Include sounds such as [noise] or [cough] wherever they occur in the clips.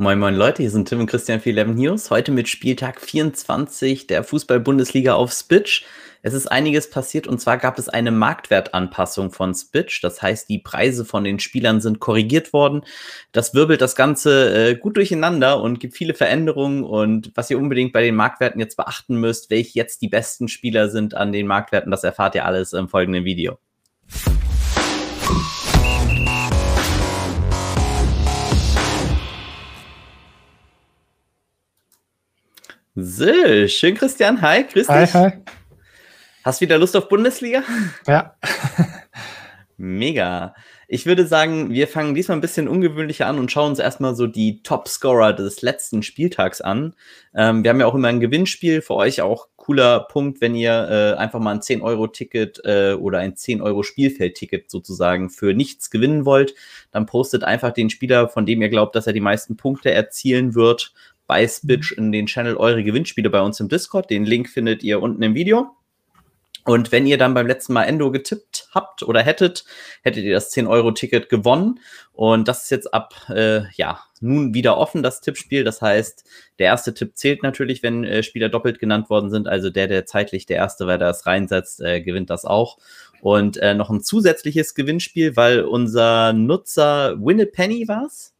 Moin Moin Leute, hier sind Tim und Christian für 11 News. Heute mit Spieltag 24 der Fußball-Bundesliga auf Spitch. Es ist einiges passiert und zwar gab es eine Marktwertanpassung von Spitch. Das heißt, die Preise von den Spielern sind korrigiert worden. Das wirbelt das Ganze äh, gut durcheinander und gibt viele Veränderungen. Und was ihr unbedingt bei den Marktwerten jetzt beachten müsst, welche jetzt die besten Spieler sind an den Marktwerten, das erfahrt ihr alles im folgenden Video. So, schön, Christian. Hi, grüß Hi, dich. hi. Hast wieder Lust auf Bundesliga? Ja, [laughs] Mega. Ich würde sagen, wir fangen diesmal ein bisschen ungewöhnlicher an und schauen uns erstmal so die Topscorer des letzten Spieltags an. Ähm, wir haben ja auch immer ein Gewinnspiel für euch, auch cooler Punkt, wenn ihr äh, einfach mal ein 10-Euro-Ticket äh, oder ein 10-Euro-Spielfeld-Ticket sozusagen für nichts gewinnen wollt, dann postet einfach den Spieler, von dem ihr glaubt, dass er die meisten Punkte erzielen wird, bei Spitch in den Channel eure Gewinnspiele bei uns im Discord. Den Link findet ihr unten im Video. Und wenn ihr dann beim letzten Mal Endo getippt habt oder hättet, hättet ihr das 10-Euro-Ticket gewonnen. Und das ist jetzt ab, äh, ja, nun wieder offen, das Tippspiel. Das heißt, der erste Tipp zählt natürlich, wenn äh, Spieler doppelt genannt worden sind. Also der, der zeitlich der erste, wer das reinsetzt, äh, gewinnt das auch. Und äh, noch ein zusätzliches Gewinnspiel, weil unser Nutzer Winnepenny war's.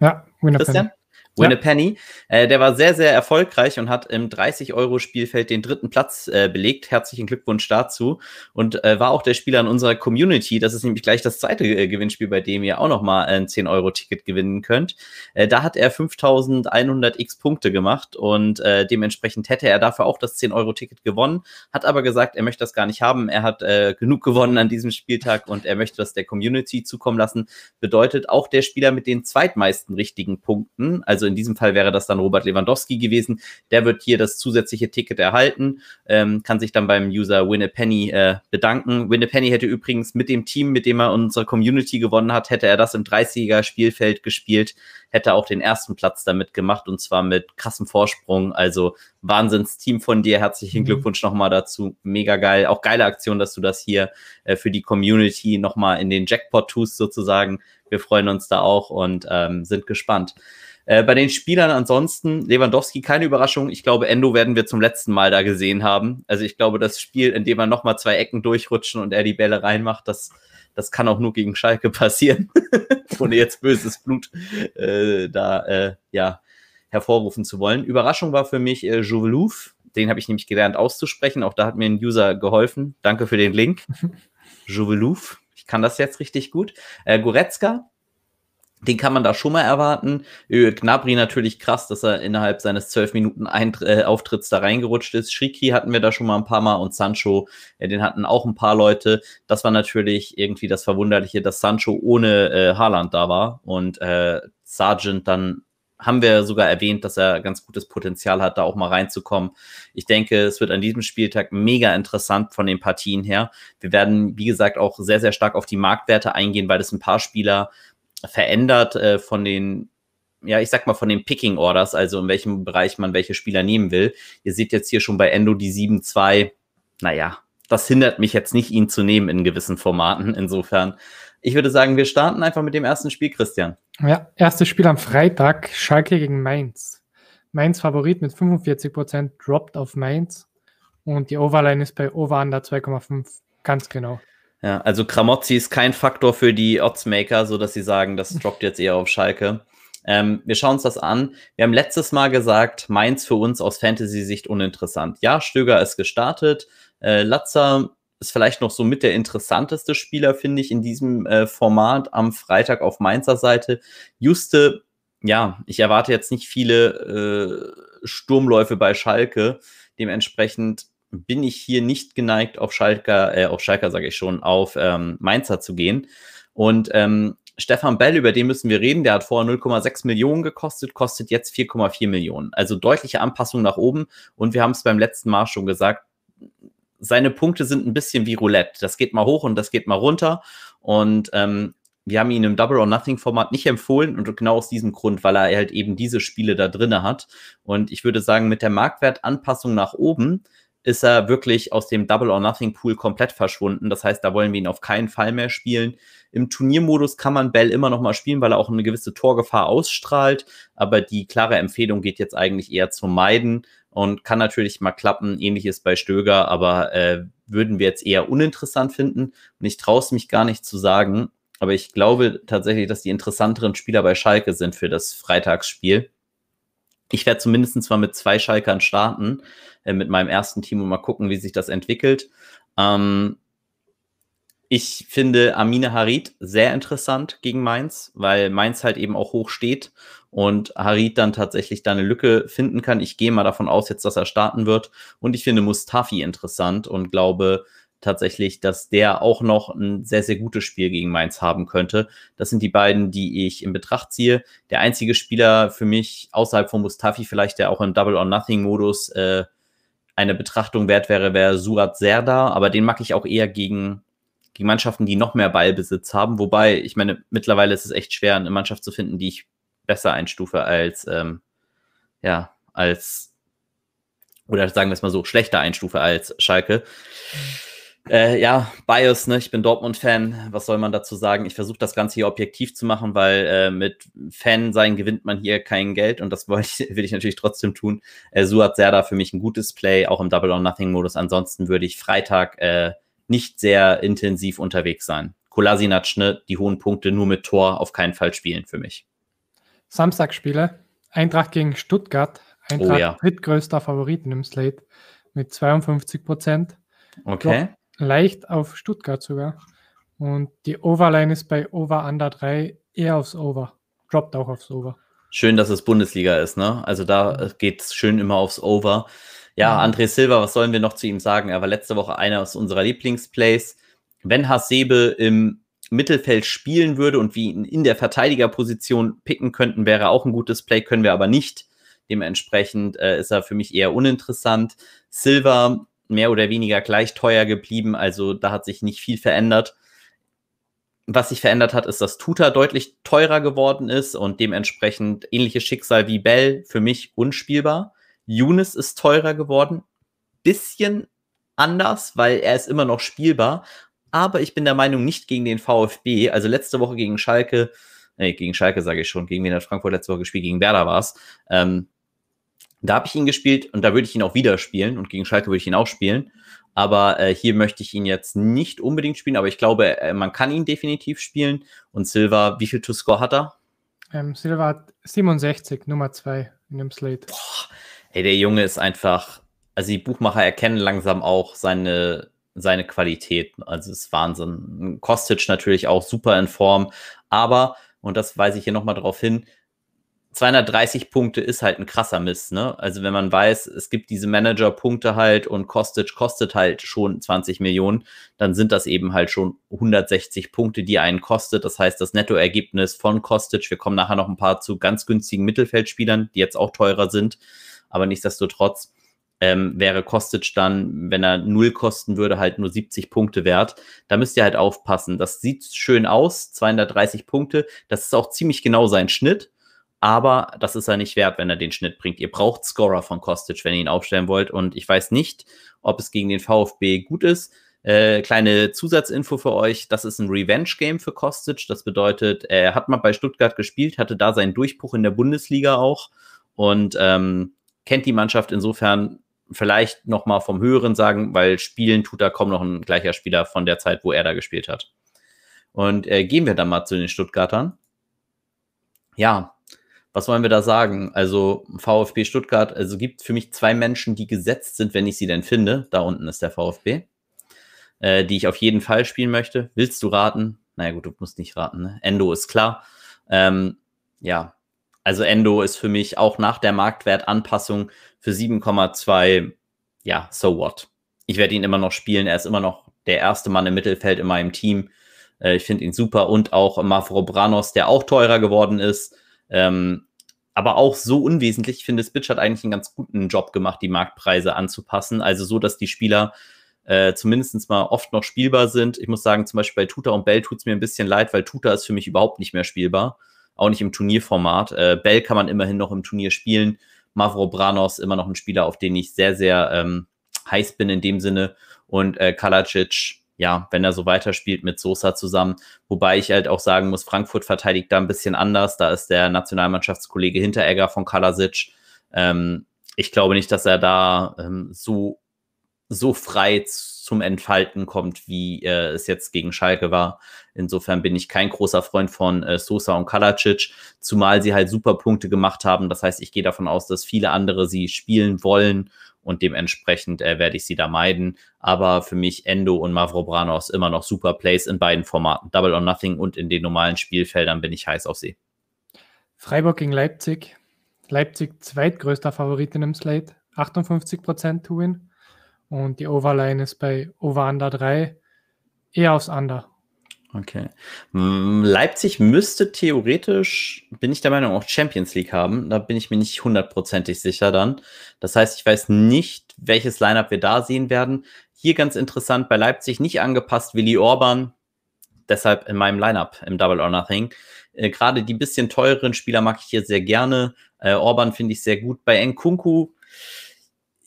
ja, Winner Christian? Win a Ja. Penny. Äh, der war sehr, sehr erfolgreich und hat im 30-Euro-Spielfeld den dritten Platz äh, belegt. Herzlichen Glückwunsch dazu. Und äh, war auch der Spieler in unserer Community. Das ist nämlich gleich das zweite äh, Gewinnspiel, bei dem ihr auch nochmal ein 10-Euro-Ticket gewinnen könnt. Äh, da hat er 5100 X Punkte gemacht und äh, dementsprechend hätte er dafür auch das 10-Euro-Ticket gewonnen. Hat aber gesagt, er möchte das gar nicht haben. Er hat äh, genug gewonnen an diesem Spieltag und er möchte das der Community zukommen lassen. Bedeutet auch der Spieler mit den zweitmeisten richtigen Punkten, also in diesem Fall wäre das dann Robert Lewandowski gewesen, der wird hier das zusätzliche Ticket erhalten, ähm, kann sich dann beim User Winnepenny äh, bedanken. Winnepenny hätte übrigens mit dem Team, mit dem er unsere Community gewonnen hat, hätte er das im 30er Spielfeld gespielt, hätte auch den ersten Platz damit gemacht und zwar mit krassem Vorsprung. Also Wahnsinnsteam von dir. Herzlichen Mhm. Glückwunsch nochmal dazu. Mega geil. Auch geile Aktion, dass du das hier äh, für die Community nochmal in den Jackpot tust sozusagen. Wir freuen uns da auch und ähm, sind gespannt. Äh, bei den Spielern ansonsten, Lewandowski, keine Überraschung. Ich glaube, Endo werden wir zum letzten Mal da gesehen haben. Also ich glaube, das Spiel, in dem er nochmal zwei Ecken durchrutschen und er die Bälle reinmacht, das, das kann auch nur gegen Schalke [laughs] passieren. Ohne jetzt böses Blut äh, da äh, ja, hervorrufen zu wollen. Überraschung war für mich äh, Jouvelouf. Den habe ich nämlich gelernt auszusprechen. Auch da hat mir ein User geholfen. Danke für den Link. [laughs] Jouvelouf. Ich kann das jetzt richtig gut. Äh, Goretzka, den kann man da schon mal erwarten. Ö, Gnabry natürlich krass, dass er innerhalb seines zwölf Minuten äh, Auftritts da reingerutscht ist. Shriki hatten wir da schon mal ein paar Mal und Sancho, äh, den hatten auch ein paar Leute. Das war natürlich irgendwie das Verwunderliche, dass Sancho ohne äh, Haaland da war und äh, Sargent dann haben wir sogar erwähnt, dass er ganz gutes Potenzial hat, da auch mal reinzukommen. Ich denke, es wird an diesem Spieltag mega interessant von den Partien her. Wir werden, wie gesagt, auch sehr, sehr stark auf die Marktwerte eingehen, weil es ein paar Spieler verändert äh, von den, ja, ich sag mal von den Picking Orders, also in welchem Bereich man welche Spieler nehmen will. Ihr seht jetzt hier schon bei Endo die 7-2. Naja, das hindert mich jetzt nicht, ihn zu nehmen in gewissen Formaten. [laughs] Insofern, ich würde sagen, wir starten einfach mit dem ersten Spiel, Christian. Ja, erstes Spiel am Freitag, Schalke gegen Mainz. Mainz Favorit mit 45%, droppt auf Mainz. Und die Overline ist bei Over Under 2,5. Ganz genau. Ja, also Kramozzi ist kein Faktor für die Oddsmaker, so dass sie sagen, das droppt jetzt eher auf Schalke. Ähm, wir schauen uns das an. Wir haben letztes Mal gesagt, Mainz für uns aus Fantasy-Sicht uninteressant. Ja, Stöger ist gestartet. Äh, Latzer ist vielleicht noch so mit der interessanteste Spieler, finde ich, in diesem äh, Format am Freitag auf Mainzer Seite. Juste, ja, ich erwarte jetzt nicht viele äh, Sturmläufe bei Schalke. Dementsprechend bin ich hier nicht geneigt, auf Schalker, äh, auf Schalker sage ich schon, auf ähm, Mainzer zu gehen. Und ähm, Stefan Bell, über den müssen wir reden, der hat vorher 0,6 Millionen gekostet, kostet jetzt 4,4 Millionen. Also deutliche Anpassung nach oben. Und wir haben es beim letzten Mal schon gesagt, seine Punkte sind ein bisschen wie Roulette. Das geht mal hoch und das geht mal runter. Und ähm, wir haben ihn im Double or Nothing Format nicht empfohlen und genau aus diesem Grund, weil er halt eben diese Spiele da drinne hat. Und ich würde sagen, mit der Marktwertanpassung nach oben ist er wirklich aus dem Double or Nothing Pool komplett verschwunden. Das heißt, da wollen wir ihn auf keinen Fall mehr spielen. Im Turniermodus kann man Bell immer noch mal spielen, weil er auch eine gewisse Torgefahr ausstrahlt. Aber die klare Empfehlung geht jetzt eigentlich eher zu meiden und kann natürlich mal klappen. Ähnliches bei Stöger, aber äh, würden wir jetzt eher uninteressant finden. Und ich traue es mich gar nicht zu sagen. Aber ich glaube tatsächlich, dass die interessanteren Spieler bei Schalke sind für das Freitagsspiel. Ich werde zumindest mal mit zwei Schalkern starten, äh, mit meinem ersten Team und mal gucken, wie sich das entwickelt. Ähm, ich finde Amine Harid sehr interessant gegen Mainz, weil Mainz halt eben auch hoch steht und Harid dann tatsächlich da eine Lücke finden kann. Ich gehe mal davon aus jetzt, dass er starten wird. Und ich finde Mustafi interessant und glaube, tatsächlich, dass der auch noch ein sehr, sehr gutes Spiel gegen Mainz haben könnte. Das sind die beiden, die ich in Betracht ziehe. Der einzige Spieler für mich außerhalb von Mustafi, vielleicht der auch im Double or Nothing Modus äh, eine Betrachtung wert wäre, wäre Surat Serdar, aber den mag ich auch eher gegen, gegen Mannschaften, die noch mehr Ballbesitz haben. Wobei, ich meine, mittlerweile ist es echt schwer, eine Mannschaft zu finden, die ich besser einstufe als, ähm, ja, als, oder sagen wir es mal so, schlechter einstufe als Schalke. Mhm äh, ja, Bias, ne? Ich bin Dortmund-Fan. Was soll man dazu sagen? Ich versuche das Ganze hier objektiv zu machen, weil äh, mit Fan sein gewinnt man hier kein Geld und das [laughs] ich, will ich natürlich trotzdem tun. Äh, Suat Serda für mich ein gutes Play, auch im Double or Nothing-Modus. Ansonsten würde ich Freitag äh, nicht sehr intensiv unterwegs sein. Kolasinac, ne? Die hohen Punkte nur mit Tor auf keinen Fall spielen für mich. Samstagspiele. Eintracht gegen Stuttgart. Eintracht oh, ja. drittgrößter Favoriten im Slate mit 52 Prozent. Okay leicht auf Stuttgart sogar. Und die Overline ist bei Over Under 3 eher aufs Over. Droppt auch aufs Over. Schön, dass es Bundesliga ist, ne? Also da geht es schön immer aufs Over. Ja, André Silva, was sollen wir noch zu ihm sagen? Er war letzte Woche einer aus unserer Lieblingsplays. Wenn Hasebe im Mittelfeld spielen würde und wir ihn in der Verteidigerposition picken könnten, wäre auch ein gutes Play, können wir aber nicht. Dementsprechend äh, ist er für mich eher uninteressant. Silva mehr oder weniger gleich teuer geblieben, also da hat sich nicht viel verändert. Was sich verändert hat, ist, dass Tuta deutlich teurer geworden ist und dementsprechend ähnliches Schicksal wie Bell für mich unspielbar. Younes ist teurer geworden, bisschen anders, weil er ist immer noch spielbar, aber ich bin der Meinung nicht gegen den VfB. Also letzte Woche gegen Schalke, nee, gegen Schalke sage ich schon, gegen wen hat Frankfurt letzte Woche gespielt, gegen Werder war es. Ähm, da habe ich ihn gespielt und da würde ich ihn auch wieder spielen und gegen Schalke würde ich ihn auch spielen. Aber äh, hier möchte ich ihn jetzt nicht unbedingt spielen, aber ich glaube, äh, man kann ihn definitiv spielen. Und Silva, wie viel To-Score hat er? Ähm, Silva hat 67, Nummer 2 in dem Slate. Boah, ey, der Junge ist einfach, also die Buchmacher erkennen langsam auch seine, seine Qualität. Also es ist Wahnsinn. Kostic natürlich auch super in Form, aber, und das weise ich hier nochmal drauf hin, 230 Punkte ist halt ein krasser Mist, ne? Also wenn man weiß, es gibt diese Manager-Punkte halt und Kostic kostet halt schon 20 Millionen, dann sind das eben halt schon 160 Punkte, die einen kostet. Das heißt, das Nettoergebnis von Kostic, wir kommen nachher noch ein paar zu ganz günstigen Mittelfeldspielern, die jetzt auch teurer sind, aber nichtsdestotrotz ähm, wäre Kostic dann, wenn er null kosten würde, halt nur 70 Punkte wert. Da müsst ihr halt aufpassen. Das sieht schön aus, 230 Punkte. Das ist auch ziemlich genau sein Schnitt aber das ist er nicht wert, wenn er den Schnitt bringt. Ihr braucht Scorer von Kostic, wenn ihr ihn aufstellen wollt. Und ich weiß nicht, ob es gegen den VfB gut ist. Äh, kleine Zusatzinfo für euch: Das ist ein Revenge-Game für Kostic. Das bedeutet, er hat mal bei Stuttgart gespielt, hatte da seinen Durchbruch in der Bundesliga auch und ähm, kennt die Mannschaft insofern vielleicht noch mal vom Höheren sagen, weil spielen tut da kaum noch ein gleicher Spieler von der Zeit, wo er da gespielt hat. Und äh, gehen wir dann mal zu den Stuttgartern. Ja, was wollen wir da sagen? Also VfB Stuttgart, also gibt für mich zwei Menschen, die gesetzt sind, wenn ich sie denn finde. Da unten ist der VfB, äh, die ich auf jeden Fall spielen möchte. Willst du raten? Naja gut, du musst nicht raten. Ne? Endo ist klar. Ähm, ja, also Endo ist für mich auch nach der Marktwertanpassung für 7,2, ja, so what. Ich werde ihn immer noch spielen. Er ist immer noch der erste Mann im Mittelfeld in meinem Team. Äh, ich finde ihn super. Und auch Mavrobranos, der auch teurer geworden ist. Ähm, aber auch so unwesentlich. Ich finde, Spitch hat eigentlich einen ganz guten Job gemacht, die Marktpreise anzupassen. Also so, dass die Spieler äh, zumindest mal oft noch spielbar sind. Ich muss sagen, zum Beispiel bei Tuta und Bell tut es mir ein bisschen leid, weil Tuta ist für mich überhaupt nicht mehr spielbar. Auch nicht im Turnierformat. Äh, Bell kann man immerhin noch im Turnier spielen. Mavro Branos immer noch ein Spieler, auf den ich sehr, sehr ähm, heiß bin in dem Sinne. Und äh, Kalacic, ja, wenn er so weiterspielt mit Sosa zusammen. Wobei ich halt auch sagen muss, Frankfurt verteidigt da ein bisschen anders. Da ist der Nationalmannschaftskollege Hinteregger von Kalasic. Ähm, ich glaube nicht, dass er da ähm, so, so frei zum Entfalten kommt, wie äh, es jetzt gegen Schalke war. Insofern bin ich kein großer Freund von äh, Sosa und Kalacic, zumal sie halt super Punkte gemacht haben. Das heißt, ich gehe davon aus, dass viele andere sie spielen wollen und dementsprechend äh, werde ich sie da meiden. Aber für mich Endo und Mavrobranos immer noch super Plays in beiden Formaten, Double or Nothing und in den normalen Spielfeldern bin ich heiß auf sie. Freiburg gegen Leipzig. Leipzig zweitgrößter Favorit in dem Slate, 58% to win. Und die Overline ist bei Over Under 3 eher aufs Under. Okay. Leipzig müsste theoretisch, bin ich der Meinung, auch Champions League haben. Da bin ich mir nicht hundertprozentig sicher dann. Das heißt, ich weiß nicht, welches Lineup wir da sehen werden. Hier ganz interessant, bei Leipzig nicht angepasst, Willi Orban. Deshalb in meinem Lineup im Double or Nothing. Äh, Gerade die bisschen teureren Spieler mag ich hier sehr gerne. Äh, Orban finde ich sehr gut. Bei Nkunku,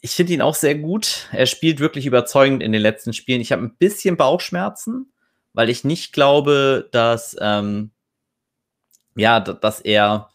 ich finde ihn auch sehr gut. Er spielt wirklich überzeugend in den letzten Spielen. Ich habe ein bisschen Bauchschmerzen weil ich nicht glaube, dass, ähm, ja, dass er,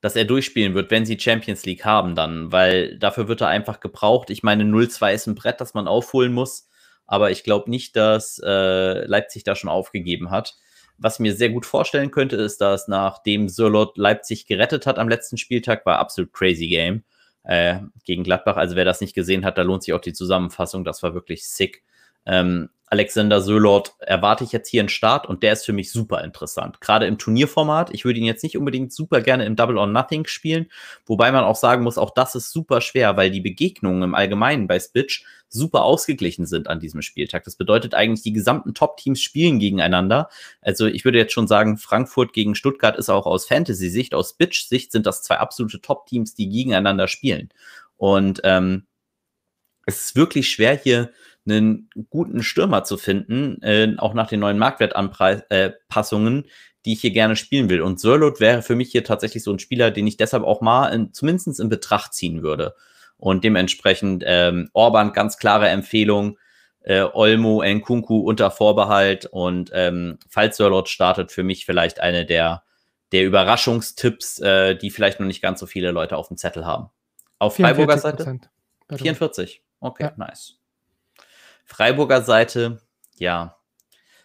dass er durchspielen wird, wenn sie Champions League haben dann, weil dafür wird er einfach gebraucht. Ich meine, 0-2 ist ein Brett, das man aufholen muss, aber ich glaube nicht, dass äh, Leipzig da schon aufgegeben hat. Was ich mir sehr gut vorstellen könnte, ist, dass nachdem Sörlot Leipzig gerettet hat am letzten Spieltag, war absolut crazy Game äh, gegen Gladbach. Also wer das nicht gesehen hat, da lohnt sich auch die Zusammenfassung. Das war wirklich sick. Ähm, Alexander Sölord erwarte ich jetzt hier einen Start und der ist für mich super interessant. Gerade im Turnierformat. Ich würde ihn jetzt nicht unbedingt super gerne im Double or Nothing spielen, wobei man auch sagen muss, auch das ist super schwer, weil die Begegnungen im Allgemeinen bei Spitch super ausgeglichen sind an diesem Spieltag. Das bedeutet eigentlich, die gesamten Top-Teams spielen gegeneinander. Also ich würde jetzt schon sagen, Frankfurt gegen Stuttgart ist auch aus Fantasy-Sicht, aus Spitch-Sicht sind das zwei absolute Top-Teams, die gegeneinander spielen. Und ähm, es ist wirklich schwer hier einen guten Stürmer zu finden, äh, auch nach den neuen Marktwertanpassungen, äh, die ich hier gerne spielen will. Und Sörlot wäre für mich hier tatsächlich so ein Spieler, den ich deshalb auch mal in, zumindest in Betracht ziehen würde. Und dementsprechend ähm, Orban ganz klare Empfehlung, äh, Olmo, Nkunku unter Vorbehalt und ähm, falls Sörlot startet, für mich vielleicht eine der, der Überraschungstipps, äh, die vielleicht noch nicht ganz so viele Leute auf dem Zettel haben. Auf Freiburger Seite? 44. Okay, ja. nice. Freiburger Seite, ja,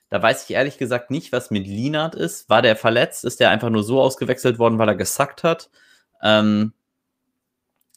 da weiß ich ehrlich gesagt nicht, was mit Linard ist. War der verletzt? Ist der einfach nur so ausgewechselt worden, weil er gesackt hat? Ähm,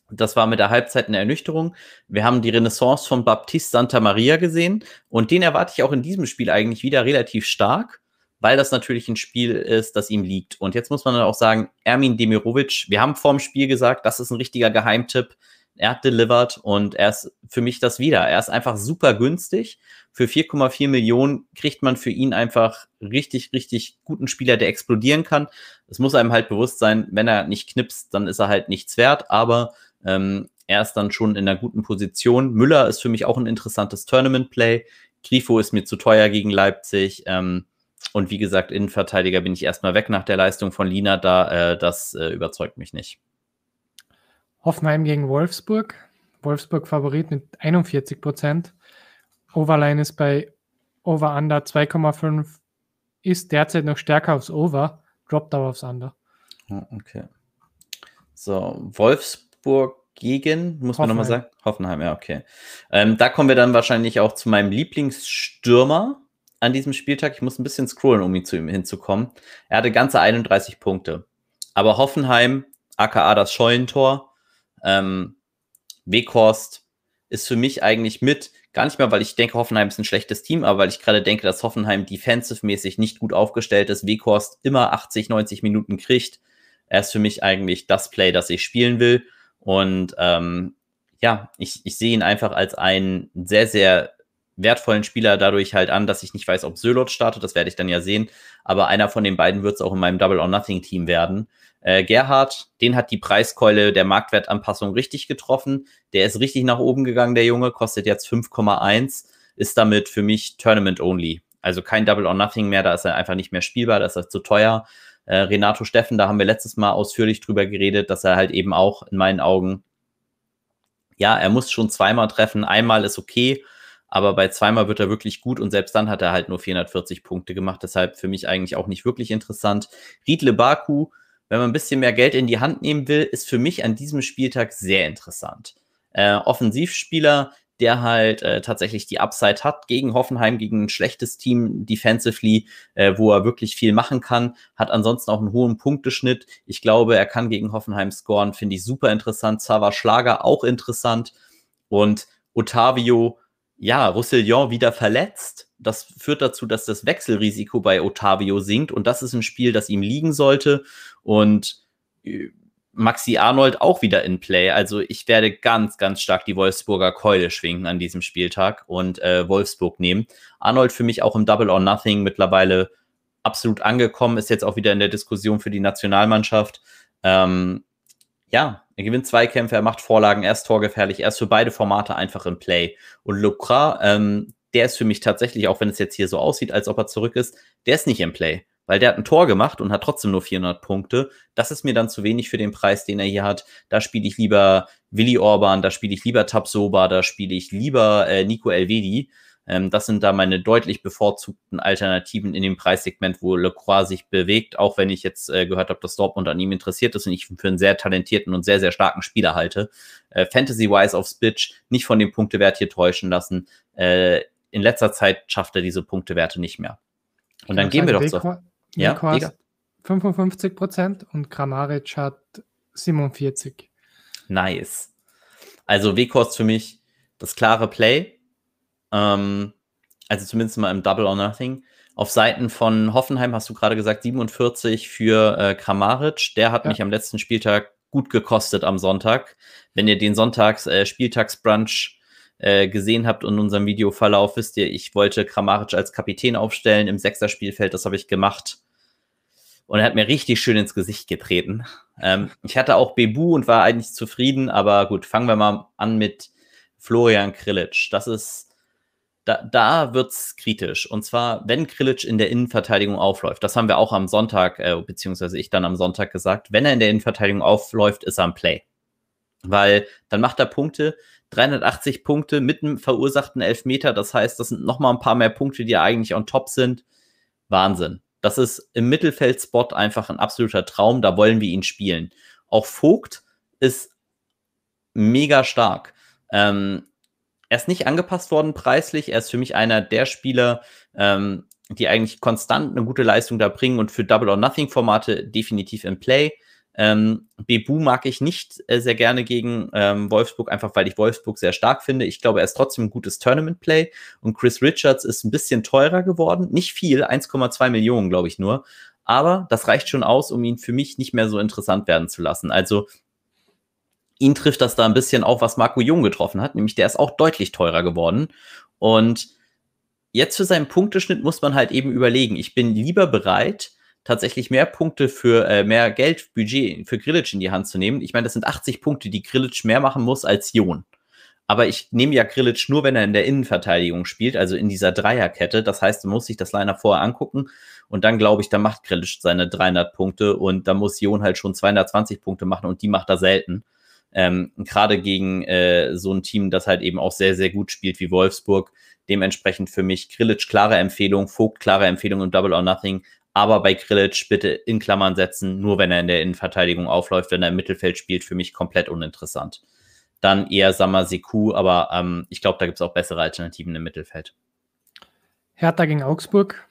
das war mit der Halbzeit eine Ernüchterung. Wir haben die Renaissance von Baptiste Santa Maria gesehen und den erwarte ich auch in diesem Spiel eigentlich wieder relativ stark, weil das natürlich ein Spiel ist, das ihm liegt. Und jetzt muss man dann auch sagen, Ermin Demirovic, wir haben vorm Spiel gesagt, das ist ein richtiger Geheimtipp. Er hat delivered und er ist für mich das wieder. Er ist einfach super günstig. Für 4,4 Millionen kriegt man für ihn einfach richtig, richtig guten Spieler, der explodieren kann. Es muss einem halt bewusst sein, wenn er nicht knipst, dann ist er halt nichts wert, aber ähm, er ist dann schon in einer guten Position. Müller ist für mich auch ein interessantes Tournament-Play. Grifo ist mir zu teuer gegen Leipzig. Ähm, und wie gesagt, Innenverteidiger bin ich erstmal weg nach der Leistung von Lina da. Äh, das äh, überzeugt mich nicht. Hoffenheim gegen Wolfsburg. Wolfsburg Favorit mit 41 Prozent. Overline ist bei Over Under 2,5. Ist derzeit noch stärker aufs Over, droppt aber aufs Under. Okay. So, Wolfsburg gegen, muss Hoffenheim. man nochmal sagen? Hoffenheim, ja, okay. Ähm, da kommen wir dann wahrscheinlich auch zu meinem Lieblingsstürmer an diesem Spieltag. Ich muss ein bisschen scrollen, um ihn zu ihm hinzukommen. Er hatte ganze 31 Punkte. Aber Hoffenheim, aka das Scheunentor, ähm, Weghorst ist für mich eigentlich mit, gar nicht mehr, weil ich denke, Hoffenheim ist ein schlechtes Team, aber weil ich gerade denke, dass Hoffenheim defensive-mäßig nicht gut aufgestellt ist. Weghorst immer 80, 90 Minuten kriegt. Er ist für mich eigentlich das Play, das ich spielen will. Und ähm, ja, ich, ich sehe ihn einfach als einen sehr, sehr wertvollen Spieler dadurch halt an, dass ich nicht weiß, ob Sölot startet, das werde ich dann ja sehen. Aber einer von den beiden wird es auch in meinem Double or Nothing Team werden. Äh, Gerhard, den hat die Preiskeule der Marktwertanpassung richtig getroffen. Der ist richtig nach oben gegangen, der Junge, kostet jetzt 5,1, ist damit für mich Tournament only. Also kein Double or Nothing mehr, da ist er einfach nicht mehr spielbar, da ist er zu teuer. Äh, Renato Steffen, da haben wir letztes Mal ausführlich drüber geredet, dass er halt eben auch in meinen Augen Ja, er muss schon zweimal treffen. Einmal ist okay, aber bei zweimal wird er wirklich gut und selbst dann hat er halt nur 440 Punkte gemacht. Deshalb für mich eigentlich auch nicht wirklich interessant. Riedle Baku, wenn man ein bisschen mehr Geld in die Hand nehmen will, ist für mich an diesem Spieltag sehr interessant. Äh, Offensivspieler, der halt äh, tatsächlich die Upside hat gegen Hoffenheim, gegen ein schlechtes Team defensively, äh, wo er wirklich viel machen kann, hat ansonsten auch einen hohen Punkteschnitt. Ich glaube, er kann gegen Hoffenheim scoren, finde ich super interessant. Zava Schlager auch interessant und Otavio, ja, Roussillon wieder verletzt. Das führt dazu, dass das Wechselrisiko bei Otavio sinkt und das ist ein Spiel, das ihm liegen sollte und äh, Maxi Arnold auch wieder in Play. Also ich werde ganz, ganz stark die Wolfsburger Keule schwingen an diesem Spieltag und äh, Wolfsburg nehmen. Arnold für mich auch im Double or Nothing mittlerweile absolut angekommen, ist jetzt auch wieder in der Diskussion für die Nationalmannschaft. Ähm, ja, er gewinnt Zweikämpfe, er macht Vorlagen, er ist torgefährlich, er ist für beide Formate einfach im Play. Und Lucra, ähm, der ist für mich tatsächlich, auch wenn es jetzt hier so aussieht, als ob er zurück ist, der ist nicht im Play weil der hat ein Tor gemacht und hat trotzdem nur 400 Punkte. Das ist mir dann zu wenig für den Preis, den er hier hat. Da spiele ich lieber Willi Orban, da spiele ich lieber Tabsoba, da spiele ich lieber äh, Nico Elvedi. Ähm, das sind da meine deutlich bevorzugten Alternativen in dem Preissegment, wo Lecroix sich bewegt, auch wenn ich jetzt äh, gehört habe, dass Dortmund an ihm interessiert ist und ich für einen sehr talentierten und sehr, sehr starken Spieler halte. Äh, Fantasy-wise aufs Pitch, nicht von dem Punktewert hier täuschen lassen. Äh, in letzter Zeit schafft er diese Punktewerte nicht mehr. Und dann gehen wir doch zu. Ja, Nikos 55 Prozent und Kramaric hat 47. Nice. Also Weghorst für mich das klare Play. Ähm, also zumindest mal im Double or Nothing. Auf Seiten von Hoffenheim hast du gerade gesagt 47 für äh, Kramaric. Der hat ja. mich am letzten Spieltag gut gekostet am Sonntag. Wenn ihr den Sonntags äh, Spieltagsbrunch äh, gesehen habt in unserem Videoverlauf, wisst ihr, ich wollte Kramaric als Kapitän aufstellen im Sechser-Spielfeld, das habe ich gemacht. Und er hat mir richtig schön ins Gesicht getreten. Ähm, ich hatte auch Bebu und war eigentlich zufrieden, aber gut, fangen wir mal an mit Florian Krilic. Das ist, da, da wird's kritisch. Und zwar, wenn Krilic in der Innenverteidigung aufläuft, das haben wir auch am Sonntag, äh, beziehungsweise ich dann am Sonntag gesagt, wenn er in der Innenverteidigung aufläuft, ist er am Play. Weil dann macht er Punkte, 380 Punkte mit einem verursachten Elfmeter. Das heißt, das sind nochmal ein paar mehr Punkte, die eigentlich on top sind. Wahnsinn. Das ist im Mittelfeldspot einfach ein absoluter Traum. Da wollen wir ihn spielen. Auch Vogt ist mega stark. Ähm, er ist nicht angepasst worden preislich. Er ist für mich einer der Spieler, ähm, die eigentlich konstant eine gute Leistung da bringen und für Double or Nothing Formate definitiv im Play. Ähm, Bebu mag ich nicht äh, sehr gerne gegen ähm, Wolfsburg, einfach weil ich Wolfsburg sehr stark finde. Ich glaube, er ist trotzdem ein gutes Tournament-Play. Und Chris Richards ist ein bisschen teurer geworden. Nicht viel, 1,2 Millionen, glaube ich nur. Aber das reicht schon aus, um ihn für mich nicht mehr so interessant werden zu lassen. Also ihn trifft das da ein bisschen auch, was Marco Jung getroffen hat, nämlich der ist auch deutlich teurer geworden. Und jetzt für seinen Punkteschnitt muss man halt eben überlegen, ich bin lieber bereit, tatsächlich mehr Punkte für äh, mehr Geld, Budget für Grillitsch in die Hand zu nehmen. Ich meine, das sind 80 Punkte, die Grillitsch mehr machen muss als Jon. Aber ich nehme ja Grillitsch nur, wenn er in der Innenverteidigung spielt, also in dieser Dreierkette. Das heißt, man muss sich das Liner vorher angucken. Und dann glaube ich, da macht Grillitsch seine 300 Punkte und da muss Jon halt schon 220 Punkte machen und die macht er selten. Ähm, Gerade gegen äh, so ein Team, das halt eben auch sehr, sehr gut spielt wie Wolfsburg. Dementsprechend für mich Grillitsch klare Empfehlung, Vogt klare Empfehlung und Double or Nothing aber bei Grillitsch bitte in Klammern setzen, nur wenn er in der Innenverteidigung aufläuft, wenn er im Mittelfeld spielt, für mich komplett uninteressant. Dann eher Sammer Seku, aber ähm, ich glaube, da gibt es auch bessere Alternativen im Mittelfeld. Hertha gegen Augsburg.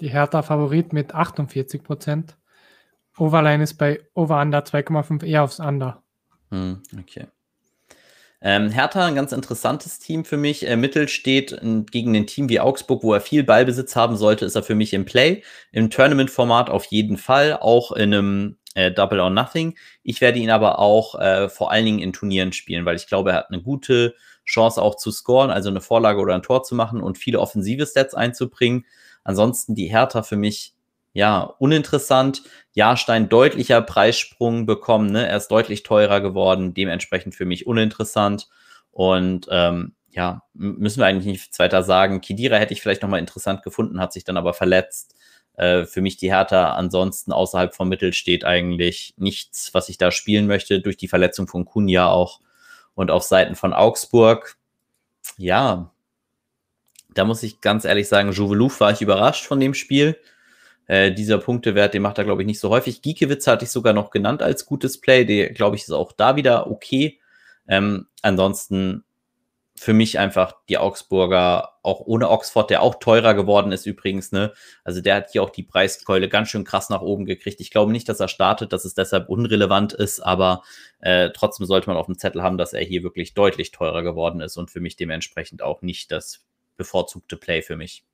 Die Hertha Favorit mit 48 Prozent. Overline ist bei Over Under 2,5 eher aufs Under. Hm, okay. Ähm, Hertha, ein ganz interessantes Team für mich. Äh, Mittel steht in, gegen ein Team wie Augsburg, wo er viel Ballbesitz haben sollte, ist er für mich im Play. Im Tournament-Format auf jeden Fall, auch in einem äh, Double or Nothing. Ich werde ihn aber auch äh, vor allen Dingen in Turnieren spielen, weil ich glaube, er hat eine gute Chance auch zu scoren, also eine Vorlage oder ein Tor zu machen und viele offensive Stats einzubringen. Ansonsten die Hertha für mich ja, uninteressant. Jahrstein deutlicher Preissprung bekommen, ne? Er ist deutlich teurer geworden, dementsprechend für mich uninteressant. Und ähm, ja, müssen wir eigentlich nichts weiter sagen. Kidira hätte ich vielleicht nochmal interessant gefunden, hat sich dann aber verletzt. Äh, für mich die Hertha ansonsten außerhalb vom Mittel steht eigentlich nichts, was ich da spielen möchte, durch die Verletzung von Kunja auch. Und auf Seiten von Augsburg, ja, da muss ich ganz ehrlich sagen, Juvelouf war ich überrascht von dem Spiel. Äh, dieser Punktewert, den macht er, glaube ich, nicht so häufig. Giekewitz hatte ich sogar noch genannt als gutes Play. Der, glaube ich, ist auch da wieder okay. Ähm, ansonsten für mich einfach die Augsburger, auch ohne Oxford, der auch teurer geworden ist übrigens, ne? Also der hat hier auch die Preiskeule ganz schön krass nach oben gekriegt. Ich glaube nicht, dass er startet, dass es deshalb unrelevant ist, aber äh, trotzdem sollte man auf dem Zettel haben, dass er hier wirklich deutlich teurer geworden ist und für mich dementsprechend auch nicht das bevorzugte Play für mich.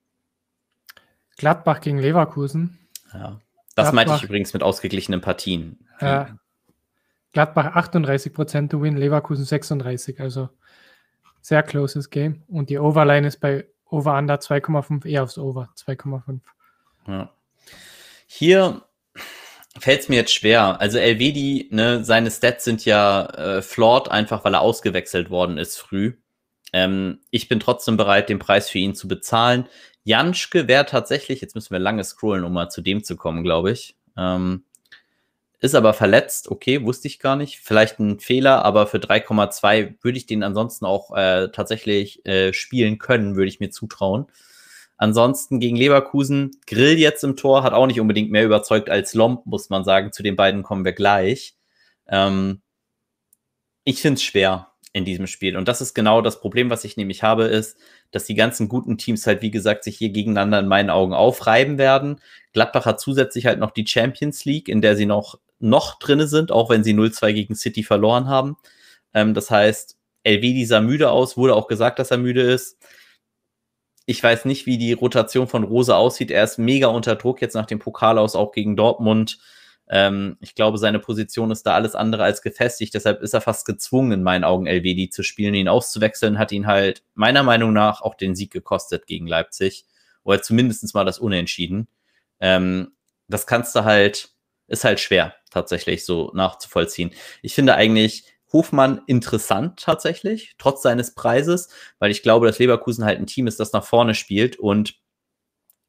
Gladbach gegen Leverkusen. Ja. Das Gladbach, meinte ich übrigens mit ausgeglichenen Partien. Äh, Gladbach 38% to win, Leverkusen 36, also sehr closes Game. Und die Overline ist bei Over Under 2,5 eher aufs Over 2,5. Ja. Hier fällt es mir jetzt schwer. Also Elvedi, ne, seine Stats sind ja äh, flawed, einfach weil er ausgewechselt worden ist früh. Ähm, ich bin trotzdem bereit, den Preis für ihn zu bezahlen. Janschke wäre tatsächlich, jetzt müssen wir lange scrollen, um mal zu dem zu kommen, glaube ich. Ähm, ist aber verletzt, okay, wusste ich gar nicht. Vielleicht ein Fehler, aber für 3,2 würde ich den ansonsten auch äh, tatsächlich äh, spielen können, würde ich mir zutrauen. Ansonsten gegen Leverkusen, Grill jetzt im Tor, hat auch nicht unbedingt mehr überzeugt als Lomp, muss man sagen. Zu den beiden kommen wir gleich. Ähm, ich finde es schwer in diesem Spiel. Und das ist genau das Problem, was ich nämlich habe, ist, dass die ganzen guten Teams halt, wie gesagt, sich hier gegeneinander in meinen Augen aufreiben werden. Gladbach hat zusätzlich halt noch die Champions League, in der sie noch noch drinne sind, auch wenn sie 0-2 gegen City verloren haben. Ähm, das heißt, Elvedi sah müde aus, wurde auch gesagt, dass er müde ist. Ich weiß nicht, wie die Rotation von Rose aussieht. Er ist mega unter Druck jetzt nach dem Pokal aus, auch gegen Dortmund. Ähm, ich glaube, seine Position ist da alles andere als gefestigt. Deshalb ist er fast gezwungen, in meinen Augen Elvedi zu spielen. Ihn auszuwechseln hat ihn halt meiner Meinung nach auch den Sieg gekostet gegen Leipzig. Oder zumindest mal das Unentschieden. Ähm, das kannst du halt, ist halt schwer tatsächlich so nachzuvollziehen. Ich finde eigentlich Hofmann interessant tatsächlich, trotz seines Preises, weil ich glaube, dass Leverkusen halt ein Team ist, das nach vorne spielt und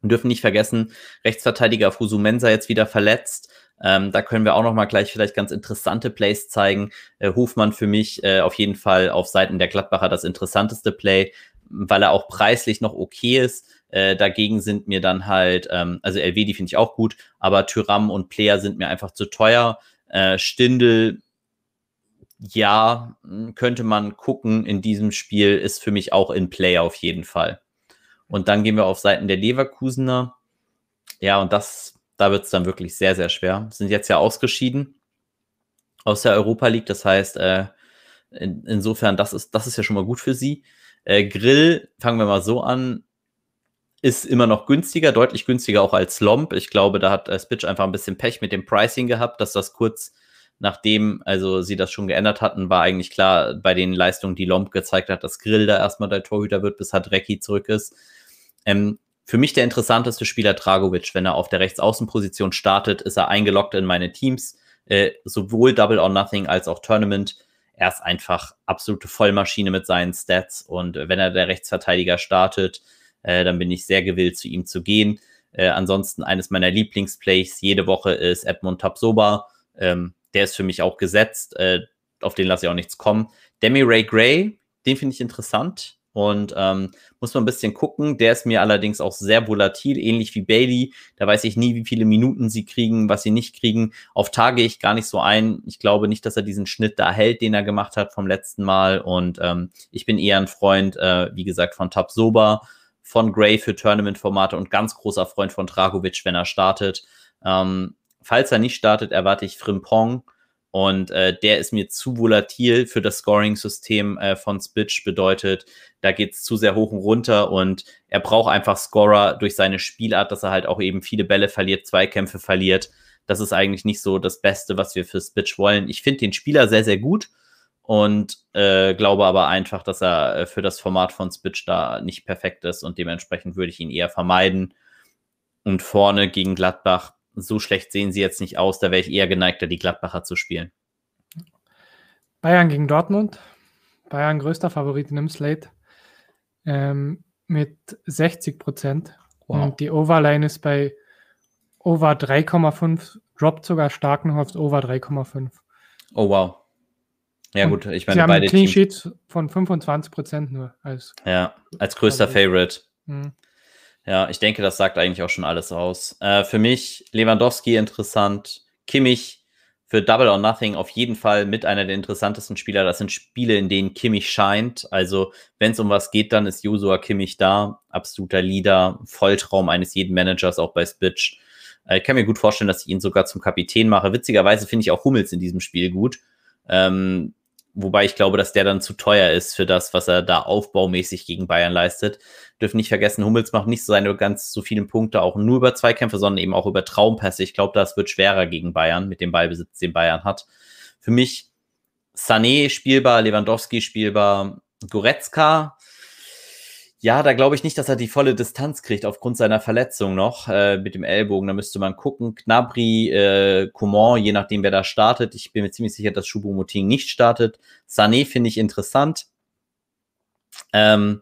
wir dürfen nicht vergessen, Rechtsverteidiger Fusumensa jetzt wieder verletzt. Ähm, da können wir auch noch mal gleich vielleicht ganz interessante Plays zeigen. Äh, Hofmann für mich äh, auf jeden Fall auf Seiten der Gladbacher das interessanteste Play, weil er auch preislich noch okay ist. Äh, dagegen sind mir dann halt, ähm, also LW, die finde ich auch gut, aber Tyram und Player sind mir einfach zu teuer. Äh, Stindel, ja, hm, könnte man gucken in diesem Spiel, ist für mich auch in Play auf jeden Fall. Und dann gehen wir auf Seiten der Leverkusener. Ja, und das, da wird es dann wirklich sehr, sehr schwer. Sind jetzt ja ausgeschieden aus der Europa League. Das heißt, äh, in, insofern, das ist, das ist ja schon mal gut für sie. Äh, Grill, fangen wir mal so an, ist immer noch günstiger, deutlich günstiger auch als Lomp. Ich glaube, da hat äh, Spitch einfach ein bisschen Pech mit dem Pricing gehabt, dass das kurz nachdem also sie das schon geändert hatten, war eigentlich klar bei den Leistungen, die Lomp gezeigt hat, dass Grill da erstmal der Torhüter wird, bis Hadrecki zurück ist. Ähm, für mich der interessanteste Spieler Dragovic. Wenn er auf der Rechtsaußenposition startet, ist er eingeloggt in meine Teams, äh, sowohl Double or Nothing als auch Tournament. Er ist einfach absolute Vollmaschine mit seinen Stats und wenn er der Rechtsverteidiger startet, äh, dann bin ich sehr gewillt, zu ihm zu gehen. Äh, ansonsten eines meiner Lieblingsplays jede Woche ist Edmund Tapsoba. Ähm, der ist für mich auch gesetzt. Äh, auf den lasse ich auch nichts kommen. Demi Ray Gray, den finde ich interessant. Und ähm, muss man ein bisschen gucken. Der ist mir allerdings auch sehr volatil, ähnlich wie Bailey. Da weiß ich nie, wie viele Minuten sie kriegen, was sie nicht kriegen. Auf Tage ich gar nicht so ein. Ich glaube nicht, dass er diesen Schnitt da hält, den er gemacht hat vom letzten Mal. Und ähm, ich bin eher ein Freund, äh, wie gesagt, von Tabsoba von Gray für Tournament-Formate und ganz großer Freund von Dragovic, wenn er startet. Ähm, falls er nicht startet, erwarte ich Frimpong. Und äh, der ist mir zu volatil für das Scoring-System äh, von Spitch. Bedeutet, da geht es zu sehr hoch und runter und er braucht einfach Scorer durch seine Spielart, dass er halt auch eben viele Bälle verliert, Zweikämpfe verliert. Das ist eigentlich nicht so das Beste, was wir für Spitch wollen. Ich finde den Spieler sehr, sehr gut und äh, glaube aber einfach, dass er äh, für das Format von Spitch da nicht perfekt ist und dementsprechend würde ich ihn eher vermeiden. Und vorne gegen Gladbach, so schlecht sehen sie jetzt nicht aus, da wäre ich eher geneigter, die Gladbacher zu spielen. Bayern gegen Dortmund. Bayern größter Favorit in dem Slate ähm, mit 60 Prozent. Wow. Und die Overline ist bei Over 3,5, droppt sogar stark noch aufs Over 3,5. Oh wow. Ja, gut, ich meine, Sie haben beide Clean Teams. Sheet von 25% nur. Als, Ja, als größter Also- Favorite. hm. Ja, ich denke, das sagt eigentlich auch schon alles aus. Äh, für mich Lewandowski interessant, Kimmich für Double or Nothing auf jeden Fall mit einer der interessantesten Spieler. Das sind Spiele, in denen Kimmich scheint. Also, wenn es um was geht, dann ist Josua Kimmich da. Absoluter Leader, Volltraum eines jeden Managers, auch bei Spitch. Äh, Ich kann mir gut vorstellen, dass ich ihn sogar zum Kapitän mache. Witzigerweise finde ich auch Hummels in diesem Spiel gut. Ähm, wobei ich glaube, dass der dann zu teuer ist für das, was er da aufbaumäßig gegen Bayern leistet. Dürfen nicht vergessen, Hummels macht nicht so seine ganz so vielen Punkte auch nur über Zweikämpfe, sondern eben auch über Traumpässe. Ich glaube, das wird schwerer gegen Bayern mit dem Ballbesitz, den Bayern hat. Für mich Sané spielbar, Lewandowski spielbar, Goretzka. Ja, da glaube ich nicht, dass er die volle Distanz kriegt aufgrund seiner Verletzung noch äh, mit dem Ellbogen. Da müsste man gucken. Knabri, äh, Coman, je nachdem, wer da startet. Ich bin mir ziemlich sicher, dass Choupo-Moting nicht startet. Sané finde ich interessant. Ähm,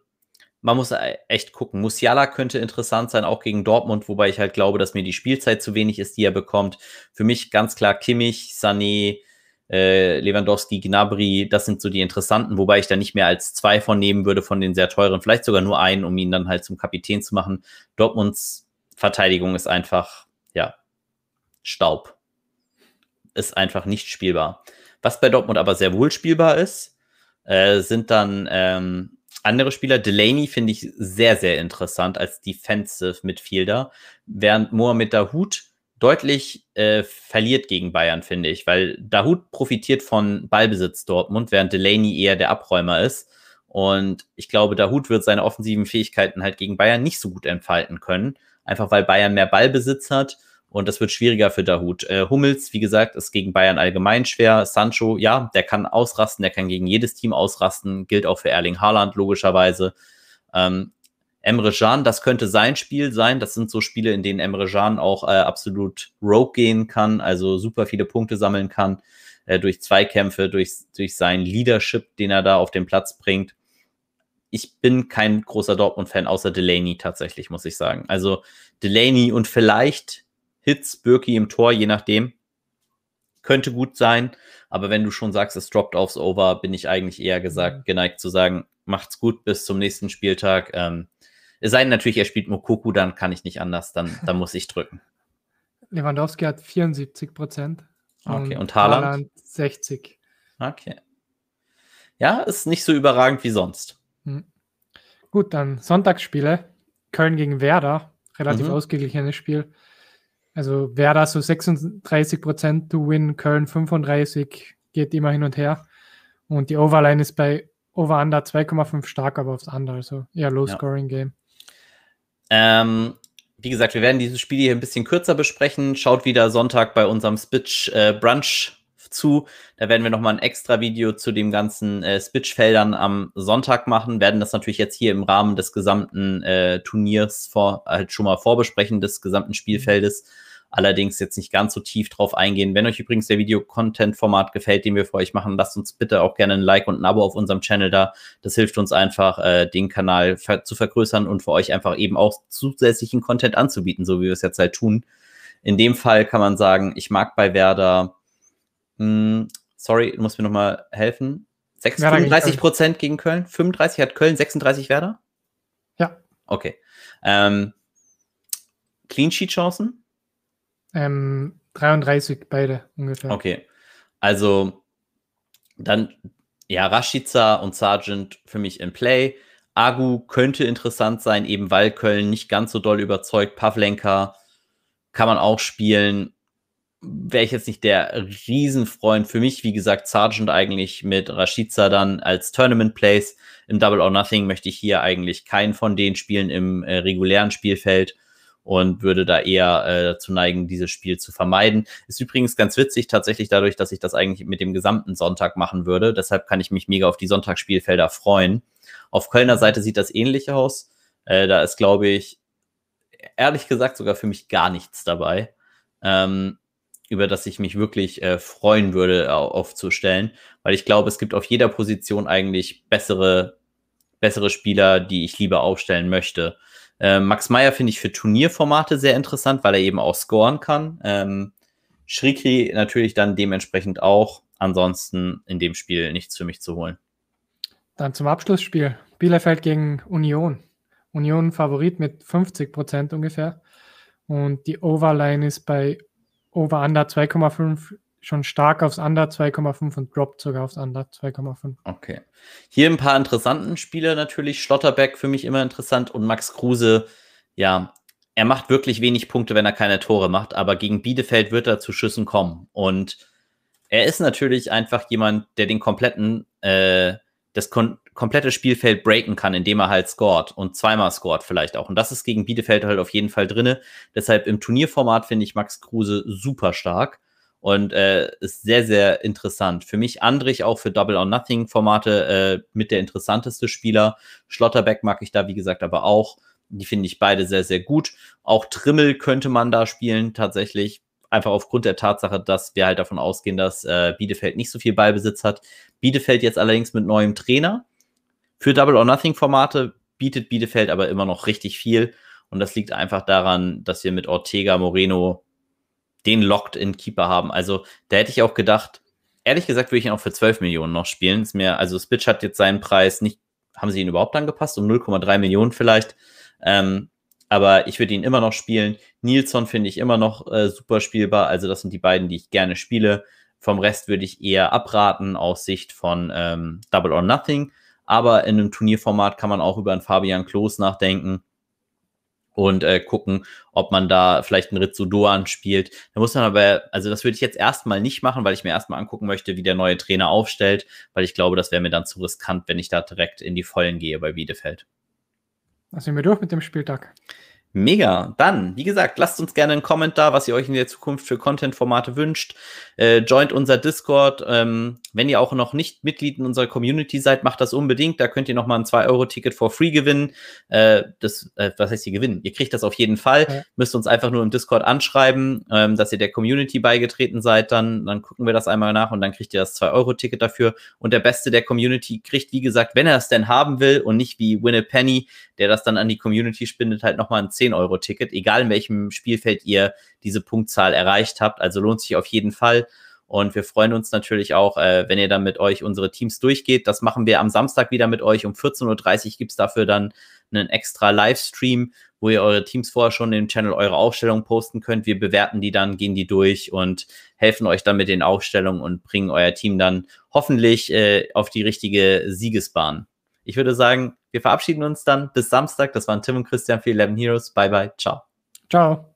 man muss e- echt gucken. Musiala könnte interessant sein, auch gegen Dortmund, wobei ich halt glaube, dass mir die Spielzeit zu wenig ist, die er bekommt. Für mich ganz klar Kimmich, Sané, äh, Lewandowski, Gnabry, das sind so die interessanten, wobei ich da nicht mehr als zwei von nehmen würde von den sehr teuren, vielleicht sogar nur einen, um ihn dann halt zum Kapitän zu machen. Dortmunds Verteidigung ist einfach, ja, Staub. Ist einfach nicht spielbar. Was bei Dortmund aber sehr wohl spielbar ist, äh, sind dann ähm, andere Spieler. Delaney finde ich sehr, sehr interessant als Defensive Midfielder, während Mohamed Dahoud deutlich äh, verliert gegen Bayern, finde ich, weil Dahoud profitiert von Ballbesitz Dortmund, während Delaney eher der Abräumer ist. Und ich glaube, Dahoud wird seine offensiven Fähigkeiten halt gegen Bayern nicht so gut entfalten können, einfach weil Bayern mehr Ballbesitz hat. Und das wird schwieriger für Dahoud. Äh, Hummels, wie gesagt, ist gegen Bayern allgemein schwer. Sancho, ja, der kann ausrasten, der kann gegen jedes Team ausrasten. Gilt auch für Erling Haaland, logischerweise. Ähm, Emre Can, das könnte sein Spiel sein. Das sind so Spiele, in denen Emre Can auch äh, absolut rogue gehen kann, also super viele Punkte sammeln kann äh, durch Zweikämpfe, durch, durch sein Leadership, den er da auf den Platz bringt. Ich bin kein großer Dortmund-Fan, außer Delaney tatsächlich, muss ich sagen. Also Delaney und vielleicht Hits, Birki im Tor, je nachdem. Könnte gut sein, aber wenn du schon sagst, es droppt aufs Over, bin ich eigentlich eher gesagt, geneigt zu sagen, macht's gut bis zum nächsten Spieltag. Ähm, es sei denn natürlich, er spielt Mokoku, dann kann ich nicht anders, dann, dann muss ich drücken. Lewandowski hat 74 Prozent. Okay, und Haaland? 60. Okay. Ja, ist nicht so überragend wie sonst. Hm. Gut, dann Sonntagsspiele. Köln gegen Werder. Relativ Mhm. ausgeglichenes Spiel. Also Werder so 36 Prozent to win, Köln 35, geht immer hin und her. Und die Overline ist bei Over-Under 2,5 stark, aber aufs andere. Also eher Low-Scoring-Game. Ähm, wie gesagt, wir werden dieses Spiel hier ein bisschen kürzer besprechen. Schaut wieder Sonntag bei unserem Spitch äh, Brunch zu. Da werden wir nochmal ein extra Video zu dem ganzen äh, Spitch-Feldern am Sonntag machen. Werden das natürlich jetzt hier im Rahmen des gesamten äh, Turniers vor, halt schon mal vorbesprechen, des gesamten Spielfeldes. Allerdings jetzt nicht ganz so tief drauf eingehen. Wenn euch übrigens der Video-Content-Format gefällt, den wir für euch machen, lasst uns bitte auch gerne ein Like und ein Abo auf unserem Channel da. Das hilft uns einfach, äh, den Kanal ver zu vergrößern und für euch einfach eben auch zusätzlichen Content anzubieten, so wie wir es jetzt halt tun. In dem Fall kann man sagen, ich mag bei Werder, mh, sorry, du musst mir nochmal helfen. 6, Werder gegen 35 Prozent gegen Köln. 35 hat Köln, 36 Werder? Ja. Okay. Ähm, Clean Sheet Chancen? Ähm, 33 beide ungefähr. Okay. Also dann, ja, Rashica und Sargent für mich in Play. Agu könnte interessant sein, eben weil Köln nicht ganz so doll überzeugt. Pavlenka kann man auch spielen. Wäre ich jetzt nicht der Riesenfreund. Für mich, wie gesagt, Sargent eigentlich mit Rashica dann als Tournament Plays. Im Double or Nothing möchte ich hier eigentlich keinen von den Spielen im äh, regulären Spielfeld und würde da eher äh, dazu neigen, dieses Spiel zu vermeiden. Ist übrigens ganz witzig, tatsächlich dadurch, dass ich das eigentlich mit dem gesamten Sonntag machen würde. Deshalb kann ich mich mega auf die Sonntagsspielfelder freuen. Auf Kölner Seite sieht das ähnlich aus. Äh, da ist, glaube ich, ehrlich gesagt sogar für mich gar nichts dabei, ähm, über das ich mich wirklich äh, freuen würde, au- aufzustellen, weil ich glaube, es gibt auf jeder Position eigentlich bessere, bessere Spieler, die ich lieber aufstellen möchte. Äh, Max Meyer finde ich für Turnierformate sehr interessant, weil er eben auch scoren kann. Ähm, Schrikri natürlich dann dementsprechend auch. ansonsten in dem Spiel nichts für mich zu holen. Dann zum Abschlussspiel. Bielefeld gegen Union. Union Favorit mit 50 Prozent ungefähr. Und die Overline ist bei Over Under 2,5 schon stark aufs Under 2,5 und droppt sogar aufs Under 2,5. Okay. Hier ein paar interessanten Spieler natürlich. Schlotterbeck für mich immer interessant und Max Kruse, ja, er macht wirklich wenig Punkte, wenn er keine Tore macht, aber gegen Bielefeld wird er zu Schüssen kommen. Und er ist natürlich einfach jemand, der den kompletten, äh, das kon komplette Spielfeld breaken kann, indem er halt scored und zweimal scored vielleicht auch. Und das ist gegen Bielefeld halt auf jeden Fall drinne. Deshalb im Turnierformat finde ich Max Kruse super stark und äh, ist sehr, sehr interessant. Für mich Andrich auch für Double or Nothing Formate äh, mit der interessanteste Spieler. Schlotterbeck mag ich da, wie gesagt, aber auch. Die finde ich beide sehr, sehr gut. Auch Trimmel könnte man da spielen, tatsächlich. Einfach aufgrund der Tatsache, dass wir halt davon ausgehen, dass äh, Bielefeld nicht so viel Ballbesitz hat. Bielefeld jetzt allerdings mit neuem Trainer. Für Double or Nothing Formate bietet Bielefeld aber immer noch richtig viel. Und das liegt einfach daran, dass wir mit Ortega Moreno den Locked-in-Keeper haben. Also da hätte ich auch gedacht, ehrlich gesagt würde ich ihn auch für 12 Millionen noch spielen. Ist mir, also Spitch hat jetzt seinen Preis nicht, haben sie ihn überhaupt angepasst? Um 0,3 Millionen vielleicht. Ähm, aber ich würde ihn immer noch spielen. Nilsson finde ich immer noch äh, super spielbar. Also das sind die beiden, die ich gerne spiele. Vom Rest würde ich eher abraten aus Sicht von ähm, Double or Nothing. Aber in einem Turnierformat kann man auch über einen Fabian Klos nachdenken und äh, gucken, ob man da vielleicht einen Rizzo Doan spielt. Da muss man aber, also das würde ich jetzt erstmal nicht machen, weil ich mir erstmal angucken möchte, wie der neue Trainer aufstellt, weil ich glaube, das wäre mir dann zu riskant, wenn ich da direkt in die Vollen gehe bei Bielefeld. Da sind wir durch mit dem Spieltag. Mega. Dann, wie gesagt, lasst uns gerne einen Kommentar, was ihr euch in der Zukunft für Content-Formate wünscht. Äh, joint unser Discord. Ähm, wenn ihr auch noch nicht Mitglied in unserer Community seid, macht das unbedingt. Da könnt ihr noch mal ein 2-Euro-Ticket for free gewinnen. Äh, das, äh, was heißt ihr gewinnen? Ihr kriegt das auf jeden Fall. Ja. Müsst uns einfach nur im Discord anschreiben, ähm, dass ihr der Community beigetreten seid. Dann, dann gucken wir das einmal nach und dann kriegt ihr das 2-Euro-Ticket dafür. Und der Beste der Community kriegt, wie gesagt, wenn er es denn haben will und nicht wie Win a Penny, der das dann an die Community spendet, halt noch mal ein 10 10-Euro-Ticket, egal in welchem Spielfeld ihr diese Punktzahl erreicht habt. Also lohnt sich auf jeden Fall. Und wir freuen uns natürlich auch, äh, wenn ihr dann mit euch unsere Teams durchgeht. Das machen wir am Samstag wieder mit euch. Um 14.30 Uhr gibt es dafür dann einen extra Livestream, wo ihr eure Teams vorher schon im Channel eure Aufstellung posten könnt. Wir bewerten die dann, gehen die durch und helfen euch dann mit den Aufstellungen und bringen euer Team dann hoffentlich äh, auf die richtige Siegesbahn. Ich würde sagen, wir verabschieden uns dann bis Samstag. Das waren Tim und Christian für 11 Heroes. Bye, bye. Ciao. Ciao.